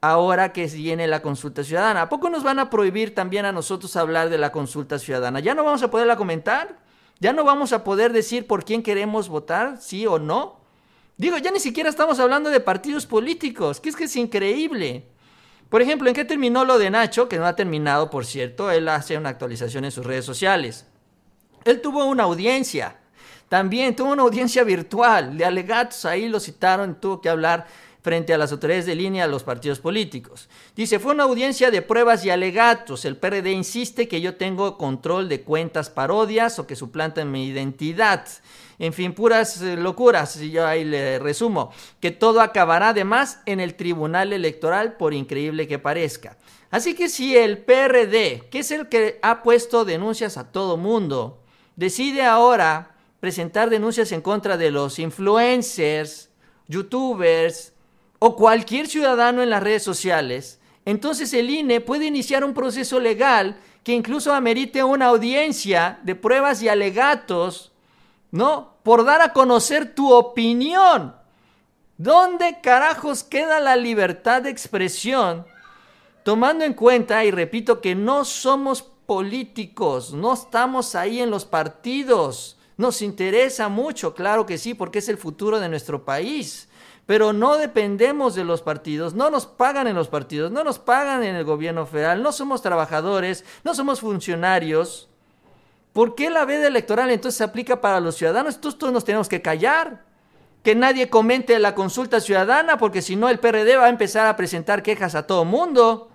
ahora que viene la consulta ciudadana. ¿A poco nos van a prohibir también a nosotros hablar de la consulta ciudadana? ¿Ya no vamos a poderla comentar? ¿Ya no vamos a poder decir por quién queremos votar, sí o no? Digo, ya ni siquiera estamos hablando de partidos políticos, que es que es increíble. Por ejemplo, ¿en qué terminó lo de Nacho? Que no ha terminado, por cierto, él hace una actualización en sus redes sociales. Él tuvo una audiencia, también tuvo una audiencia virtual, de alegatos, ahí lo citaron, tuvo que hablar frente a las autoridades de línea de los partidos políticos. Dice, fue una audiencia de pruebas y alegatos. El PRD insiste que yo tengo control de cuentas parodias o que suplantan mi identidad. En fin, puras eh, locuras, y yo ahí le resumo, que todo acabará además en el Tribunal Electoral, por increíble que parezca. Así que si el PRD, que es el que ha puesto denuncias a todo mundo, decide ahora presentar denuncias en contra de los influencers, youtubers, o cualquier ciudadano en las redes sociales, entonces el INE puede iniciar un proceso legal que incluso amerite una audiencia de pruebas y alegatos, ¿no? Por dar a conocer tu opinión. ¿Dónde carajos queda la libertad de expresión tomando en cuenta, y repito, que no somos políticos, no estamos ahí en los partidos, nos interesa mucho, claro que sí, porque es el futuro de nuestro país. Pero no dependemos de los partidos, no nos pagan en los partidos, no nos pagan en el gobierno federal, no somos trabajadores, no somos funcionarios. ¿Por qué la veda electoral entonces se aplica para los ciudadanos? Todos, todos nos tenemos que callar. Que nadie comente la consulta ciudadana, porque si no el PRD va a empezar a presentar quejas a todo mundo.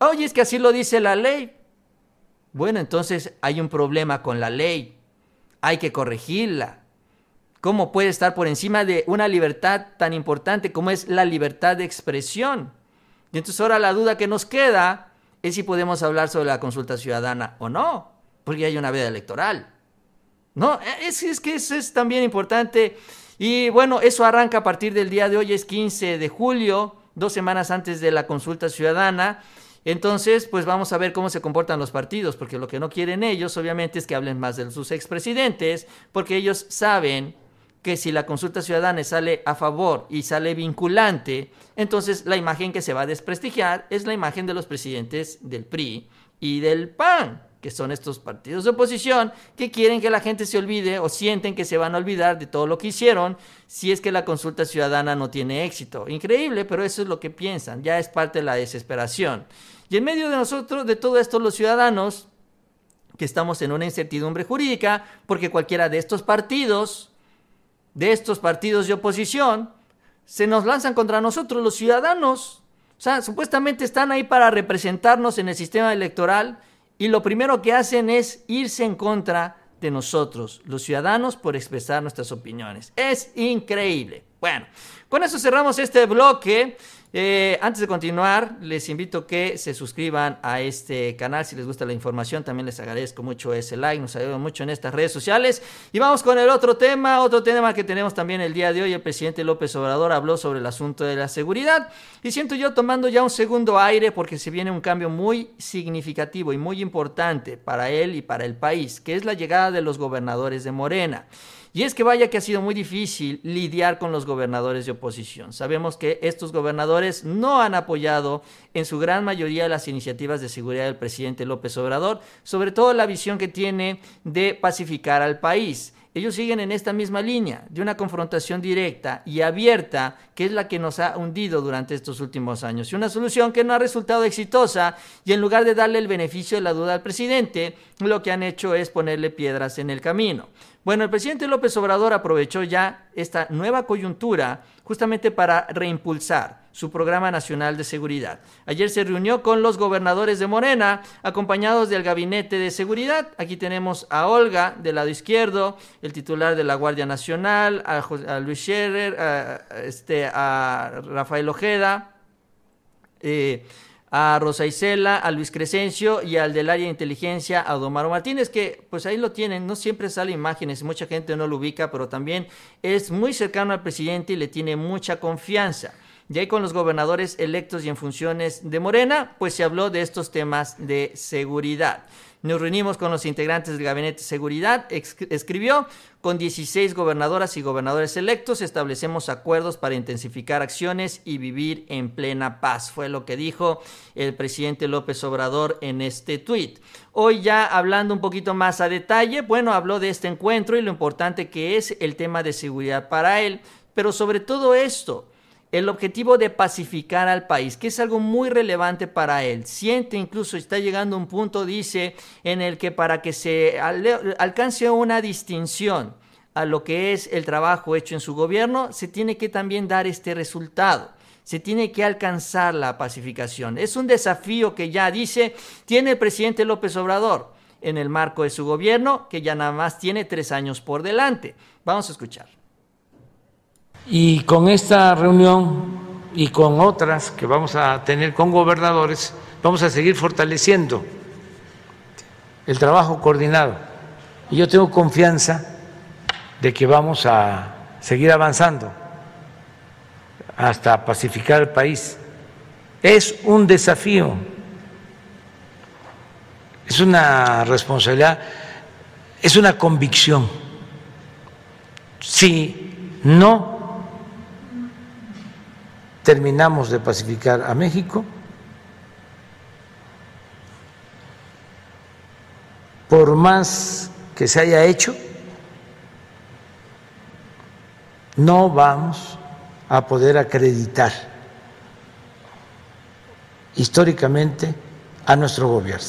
Oye, es que así lo dice la ley. Bueno, entonces hay un problema con la ley hay que corregirla. ¿Cómo puede estar por encima de una libertad tan importante como es la libertad de expresión? Y entonces ahora la duda que nos queda es si podemos hablar sobre la consulta ciudadana o no, porque hay una veda electoral. No, es, que eso es también importante. Y bueno, eso arranca a partir del día de hoy, es 15 de julio, dos semanas antes de la consulta ciudadana. Entonces, pues vamos a ver cómo se comportan los partidos, porque lo que no quieren ellos, obviamente, es que hablen más de sus expresidentes, porque ellos saben que si la consulta ciudadana sale a favor y sale vinculante, entonces la imagen que se va a desprestigiar es la imagen de los presidentes del PRI y del PAN que son estos partidos de oposición, que quieren que la gente se olvide o sienten que se van a olvidar de todo lo que hicieron si es que la consulta ciudadana no tiene éxito. Increíble, pero eso es lo que piensan, ya es parte de la desesperación. Y en medio de nosotros, de todo esto, los ciudadanos, que estamos en una incertidumbre jurídica, porque cualquiera de estos partidos, de estos partidos de oposición, se nos lanzan contra nosotros, los ciudadanos. O sea, supuestamente están ahí para representarnos en el sistema electoral y lo primero que hacen es irse en contra de nosotros, los ciudadanos, por expresar nuestras opiniones. Es increíble. Bueno, con eso cerramos este bloque. Eh, antes de continuar, les invito que se suscriban a este canal si les gusta la información. También les agradezco mucho ese like, nos ayuda mucho en estas redes sociales. Y vamos con el otro tema, otro tema que tenemos también el día de hoy. El presidente López Obrador habló sobre el asunto de la seguridad. Y siento yo tomando ya un segundo aire porque se viene un cambio muy significativo y muy importante para él y para el país, que es la llegada de los gobernadores de Morena. Y es que vaya que ha sido muy difícil lidiar con los gobernadores de oposición. Sabemos que estos gobernadores no han apoyado en su gran mayoría las iniciativas de seguridad del presidente López Obrador, sobre todo la visión que tiene de pacificar al país. Ellos siguen en esta misma línea de una confrontación directa y abierta que es la que nos ha hundido durante estos últimos años y una solución que no ha resultado exitosa y en lugar de darle el beneficio de la duda al presidente, lo que han hecho es ponerle piedras en el camino. Bueno, el presidente López Obrador aprovechó ya esta nueva coyuntura justamente para reimpulsar su programa nacional de seguridad. Ayer se reunió con los gobernadores de Morena, acompañados del gabinete de seguridad. Aquí tenemos a Olga del lado izquierdo, el titular de la Guardia Nacional, a, Luis Scherer, a, este, Rafael Ojeda. Eh, a Rosa Isela, a Luis Crescencio y al del área de inteligencia, a Domaro Martínez, que pues ahí lo tienen, no siempre sale imágenes, mucha gente no lo ubica, pero también es muy cercano al presidente y le tiene mucha confianza. Y ahí con los gobernadores electos y en funciones de Morena, pues se habló de estos temas de seguridad. Nos reunimos con los integrantes del Gabinete de Seguridad, escribió, con 16 gobernadoras y gobernadores electos establecemos acuerdos para intensificar acciones y vivir en plena paz. Fue lo que dijo el presidente López Obrador en este tuit. Hoy ya hablando un poquito más a detalle, bueno, habló de este encuentro y lo importante que es el tema de seguridad para él, pero sobre todo esto, el objetivo de pacificar al país, que es algo muy relevante para él. Siente incluso, está llegando a un punto, dice, en el que para que se alcance una distinción a lo que es el trabajo hecho en su gobierno, se tiene que también dar este resultado. Se tiene que alcanzar la pacificación. Es un desafío que ya dice, tiene el presidente López Obrador en el marco de su gobierno, que ya nada más tiene tres años por delante. Vamos a escuchar. Y con esta reunión y con otras que vamos a tener con gobernadores, vamos a seguir fortaleciendo el trabajo coordinado. Y yo tengo confianza de que vamos a seguir avanzando hasta pacificar el país. Es un desafío, es una responsabilidad, es una convicción. Si no terminamos de pacificar a México por más que se haya hecho, no vamos a poder acreditar históricamente a nuestro gobierno.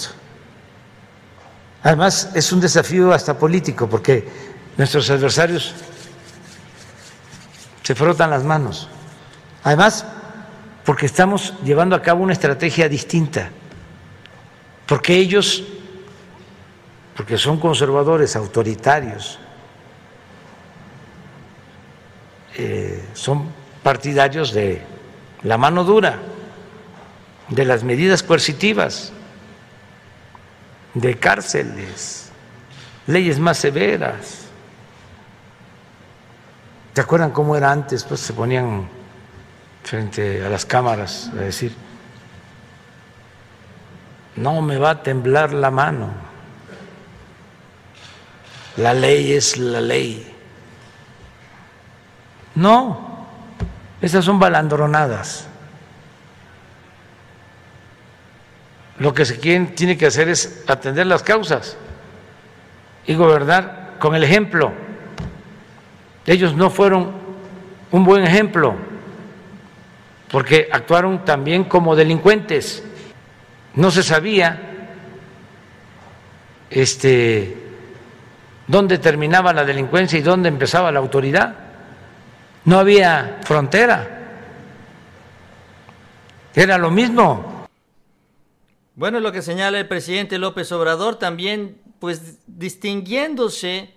Además, es un desafío hasta político, porque nuestros adversarios se frotan las manos. Además, porque estamos llevando a cabo una estrategia distinta, porque ellos, porque son conservadores, autoritarios, eh, son partidarios de la mano dura, de las medidas coercitivas de cárceles, leyes más severas. ¿Te acuerdan cómo era antes? Pues se ponían frente a las cámaras a decir, no me va a temblar la mano, la ley es la ley. No, esas son balandronadas. lo que se tiene que hacer es atender las causas y gobernar con el ejemplo. Ellos no fueron un buen ejemplo porque actuaron también como delincuentes. No se sabía este dónde terminaba la delincuencia y dónde empezaba la autoridad. No había frontera. Era lo mismo. Bueno, lo que señala el presidente López Obrador también, pues distinguiéndose,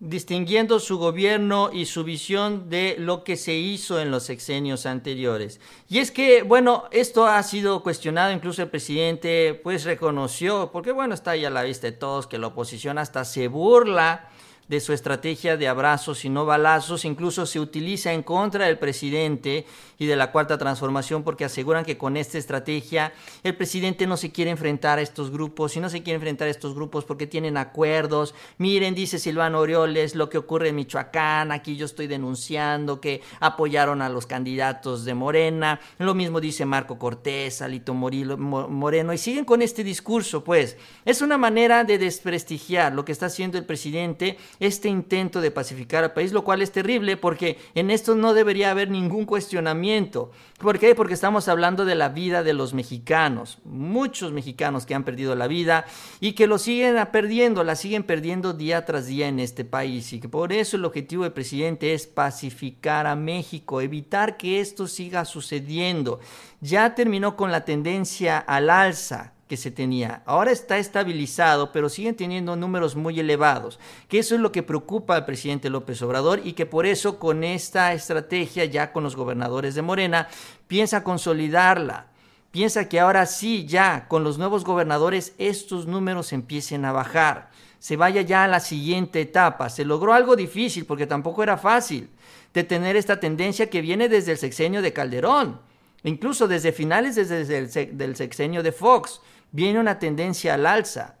distinguiendo su gobierno y su visión de lo que se hizo en los sexenios anteriores. Y es que, bueno, esto ha sido cuestionado, incluso el presidente pues reconoció, porque bueno, está ahí a la vista de todos que la oposición hasta se burla de su estrategia de abrazos y no balazos, incluso se utiliza en contra del presidente y de la cuarta transformación porque aseguran que con esta estrategia el presidente no se quiere enfrentar a estos grupos y no se quiere enfrentar a estos grupos porque tienen acuerdos. Miren, dice Silvano Orioles, lo que ocurre en Michoacán, aquí yo estoy denunciando que apoyaron a los candidatos de Morena, lo mismo dice Marco Cortés, Alito Moreno, y siguen con este discurso, pues es una manera de desprestigiar lo que está haciendo el presidente este intento de pacificar al país, lo cual es terrible porque en esto no debería haber ningún cuestionamiento. ¿Por qué? Porque estamos hablando de la vida de los mexicanos, muchos mexicanos que han perdido la vida y que lo siguen perdiendo, la siguen perdiendo día tras día en este país y que por eso el objetivo del presidente es pacificar a México, evitar que esto siga sucediendo. Ya terminó con la tendencia al alza que se tenía. Ahora está estabilizado, pero siguen teniendo números muy elevados, que eso es lo que preocupa al presidente López Obrador y que por eso con esta estrategia ya con los gobernadores de Morena piensa consolidarla. Piensa que ahora sí, ya con los nuevos gobernadores, estos números empiecen a bajar. Se vaya ya a la siguiente etapa. Se logró algo difícil porque tampoco era fácil de tener esta tendencia que viene desde el sexenio de Calderón, incluso desde finales desde el sexenio de Fox viene una tendencia al alza.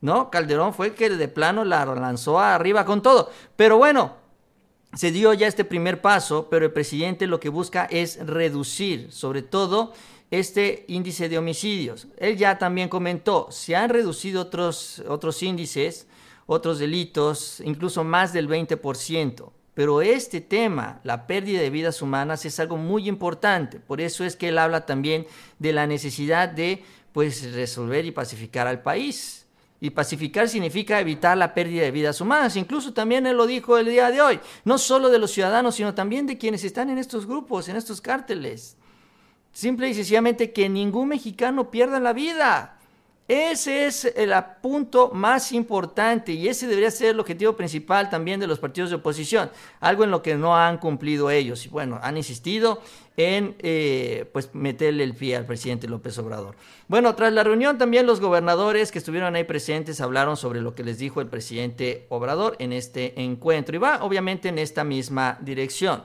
¿No? Calderón fue el que de plano la lanzó arriba con todo. Pero bueno, se dio ya este primer paso, pero el presidente lo que busca es reducir, sobre todo, este índice de homicidios. Él ya también comentó, se han reducido otros, otros índices, otros delitos, incluso más del 20%. Pero este tema, la pérdida de vidas humanas, es algo muy importante. Por eso es que él habla también de la necesidad de pues resolver y pacificar al país. Y pacificar significa evitar la pérdida de vidas humanas. Incluso también él lo dijo el día de hoy, no solo de los ciudadanos, sino también de quienes están en estos grupos, en estos cárteles. Simple y sencillamente que ningún mexicano pierda la vida. Ese es el punto más importante y ese debería ser el objetivo principal también de los partidos de oposición, algo en lo que no han cumplido ellos. Y bueno, han insistido en eh, pues meterle el pie al presidente López Obrador. Bueno, tras la reunión también los gobernadores que estuvieron ahí presentes hablaron sobre lo que les dijo el presidente Obrador en este encuentro y va obviamente en esta misma dirección.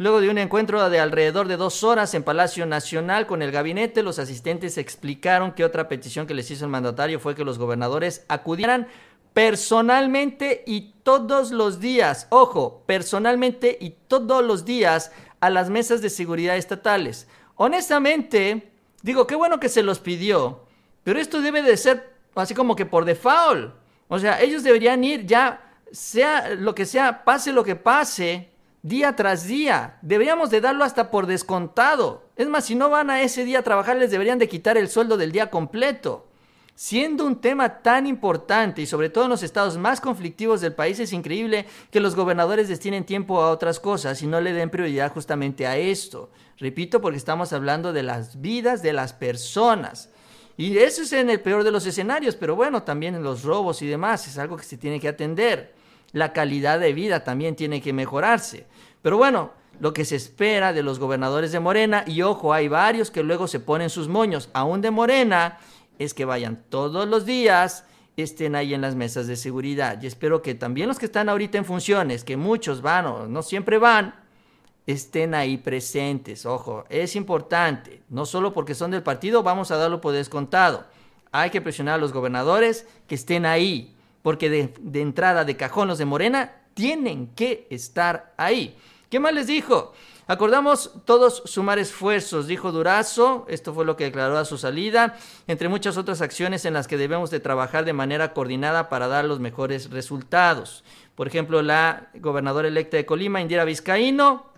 Luego de un encuentro de alrededor de dos horas en Palacio Nacional con el gabinete, los asistentes explicaron que otra petición que les hizo el mandatario fue que los gobernadores acudieran personalmente y todos los días, ojo, personalmente y todos los días a las mesas de seguridad estatales. Honestamente, digo, qué bueno que se los pidió, pero esto debe de ser así como que por default. O sea, ellos deberían ir ya, sea lo que sea, pase lo que pase, día tras día. Deberíamos de darlo hasta por descontado. Es más, si no van a ese día a trabajar, les deberían de quitar el sueldo del día completo. Siendo un tema tan importante y sobre todo en los estados más conflictivos del país, es increíble que los gobernadores destinen tiempo a otras cosas y no le den prioridad justamente a esto. Repito, porque estamos hablando de las vidas de las personas. Y eso es en el peor de los escenarios, pero bueno, también en los robos y demás, es algo que se tiene que atender. La calidad de vida también tiene que mejorarse. Pero bueno, lo que se espera de los gobernadores de Morena, y ojo, hay varios que luego se ponen sus moños, aún de Morena, es que vayan todos los días, estén ahí en las mesas de seguridad. Y espero que también los que están ahorita en funciones, que muchos van o no siempre van, estén ahí presentes. Ojo, es importante. No solo porque son del partido, vamos a darlo por descontado. Hay que presionar a los gobernadores que estén ahí. Porque de, entrada de cajón los de Morena tienen que estar ahí. ¿Qué más les dijo? Acordamos todos sumar esfuerzos, dijo Durazo, esto fue lo que declaró a su salida, entre muchas otras acciones en las que debemos de trabajar de manera coordinada para dar los mejores resultados. Por ejemplo, la gobernadora electa de Colima, Indira Vizcaíno,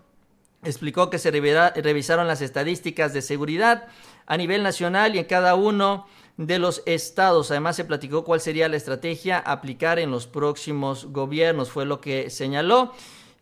explicó que se revisaron las estadísticas de seguridad a nivel nacional y en cada uno de los estados. Además, se platicó cuál sería la estrategia a aplicar en los próximos gobiernos, fue lo que señaló.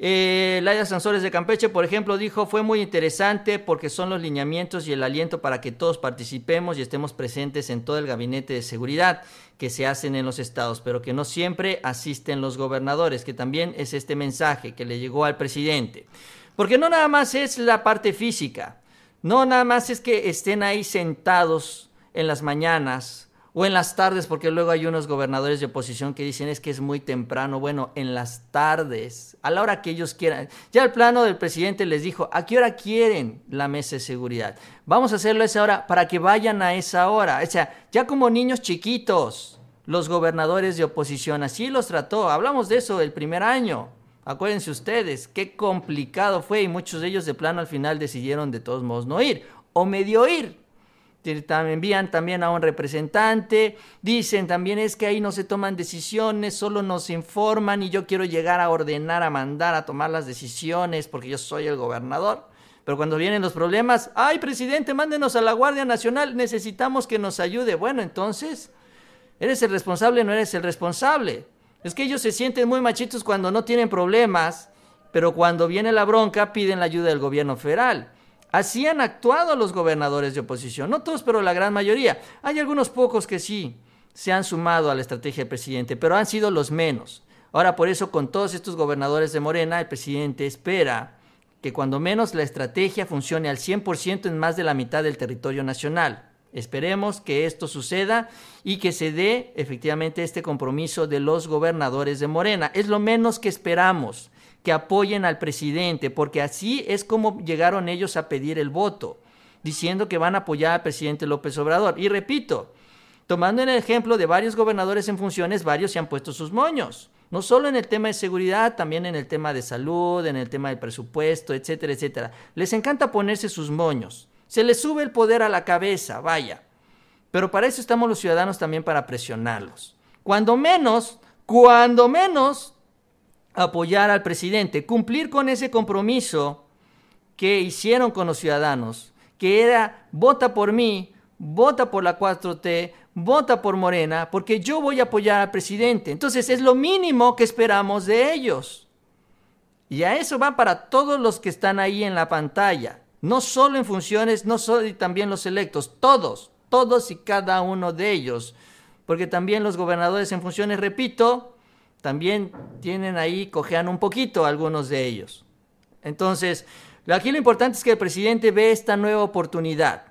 Eh, Laia Sansores de Campeche, por ejemplo, dijo, fue muy interesante porque son los lineamientos y el aliento para que todos participemos y estemos presentes en todo el gabinete de seguridad que se hacen en los estados, pero que no siempre asisten los gobernadores, que también es este mensaje que le llegó al presidente. Porque no nada más es la parte física, no nada más es que estén ahí sentados en las mañanas o en las tardes, porque luego hay unos gobernadores de oposición que dicen es que es muy temprano. Bueno, en las tardes, a la hora que ellos quieran. Ya el plano del presidente les dijo, ¿a qué hora quieren la mesa de seguridad? Vamos a hacerlo a esa hora para que vayan a esa hora. O sea, ya como niños chiquitos, los gobernadores de oposición, así los trató. Hablamos de eso el primer año. Acuérdense ustedes, qué complicado fue y muchos de ellos de plano al final decidieron de todos modos no ir o medio ir envían también a un representante, dicen también es que ahí no se toman decisiones, solo nos informan y yo quiero llegar a ordenar, a mandar, a tomar las decisiones porque yo soy el gobernador. Pero cuando vienen los problemas, ay presidente, mándenos a la Guardia Nacional, necesitamos que nos ayude. Bueno, entonces, ¿eres el responsable no eres el responsable? Es que ellos se sienten muy machitos cuando no tienen problemas, pero cuando viene la bronca piden la ayuda del gobierno federal. Así han actuado los gobernadores de oposición, no todos, pero la gran mayoría. Hay algunos pocos que sí se han sumado a la estrategia del presidente, pero han sido los menos. Ahora, por eso, con todos estos gobernadores de Morena, el presidente espera que cuando menos la estrategia funcione al 100% en más de la mitad del territorio nacional. Esperemos que esto suceda y que se dé efectivamente este compromiso de los gobernadores de Morena. Es lo menos que esperamos que apoyen al presidente, porque así es como llegaron ellos a pedir el voto, diciendo que van a apoyar al presidente López Obrador. Y repito, tomando el ejemplo de varios gobernadores en funciones, varios se han puesto sus moños. No solo en el tema de seguridad, también en el tema de salud, en el tema del presupuesto, etcétera, etcétera. Les encanta ponerse sus moños. Se les sube el poder a la cabeza, vaya. Pero para eso estamos los ciudadanos también para presionarlos. Cuando menos, cuando menos, apoyar al presidente, cumplir con ese compromiso que hicieron con los ciudadanos, que era vota por mí, vota por la 4T, vota por Morena, porque yo voy a apoyar al presidente. Entonces es lo mínimo que esperamos de ellos. Y a eso va para todos los que están ahí en la pantalla, no solo en funciones, no solo y también los electos, todos, todos y cada uno de ellos, porque también los gobernadores en funciones, repito, también tienen ahí, cojean un poquito algunos de ellos. Entonces, aquí lo importante es que el presidente ve esta nueva oportunidad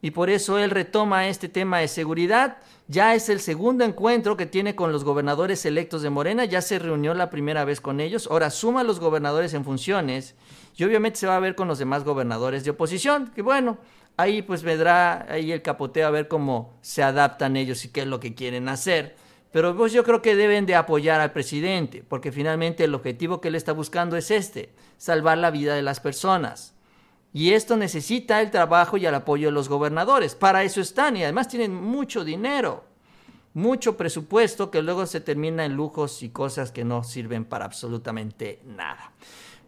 y por eso él retoma este tema de seguridad. Ya es el segundo encuentro que tiene con los gobernadores electos de Morena, ya se reunió la primera vez con ellos, ahora suma a los gobernadores en funciones y obviamente se va a ver con los demás gobernadores de oposición, que bueno, ahí pues vendrá ahí el capoteo a ver cómo se adaptan ellos y qué es lo que quieren hacer. Pero pues yo creo que deben de apoyar al presidente, porque finalmente el objetivo que él está buscando es este, salvar la vida de las personas. Y esto necesita el trabajo y el apoyo de los gobernadores. Para eso están y además tienen mucho dinero. mucho presupuesto que luego se termina en lujos y cosas que no sirven para absolutamente nada.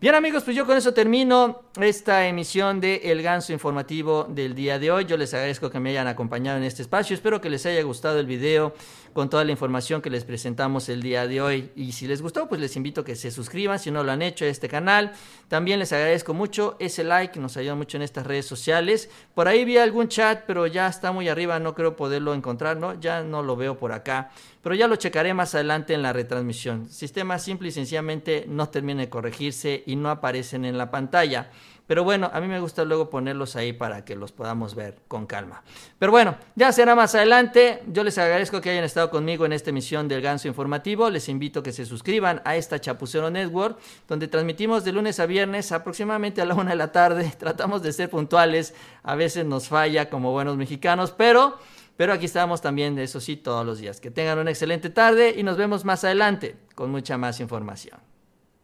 Bien amigos, pues yo con eso termino esta emisión de El Ganso Informativo del día de hoy. Yo les agradezco que me hayan acompañado en este espacio. Espero que les haya gustado el video con toda la información que les presentamos el día de hoy. Y si les gustó, pues les invito a que se suscriban si no lo han hecho a este canal. También les agradezco mucho ese like, nos ayuda mucho en estas redes sociales. Por ahí vi algún chat, pero ya está muy arriba, no creo poderlo encontrar, ¿no? Ya no lo veo por acá. Pero ya lo checaré más adelante en la retransmisión. Sistema simple y sencillamente no termina de corregirse y no aparecen en la pantalla. Pero bueno, a mí me gusta luego ponerlos ahí para que los podamos ver con calma. Pero bueno, ya será más adelante. Yo les agradezco que hayan estado conmigo en esta emisión del Ganso Informativo. Les invito a que se suscriban a esta Chapucero Network, donde transmitimos de lunes a viernes aproximadamente a la una de la tarde. Tratamos de ser puntuales. A veces nos falla como buenos mexicanos, pero... Pero aquí estamos también, eso sí, todos los días. Que tengan una excelente tarde y nos vemos más adelante con mucha más información.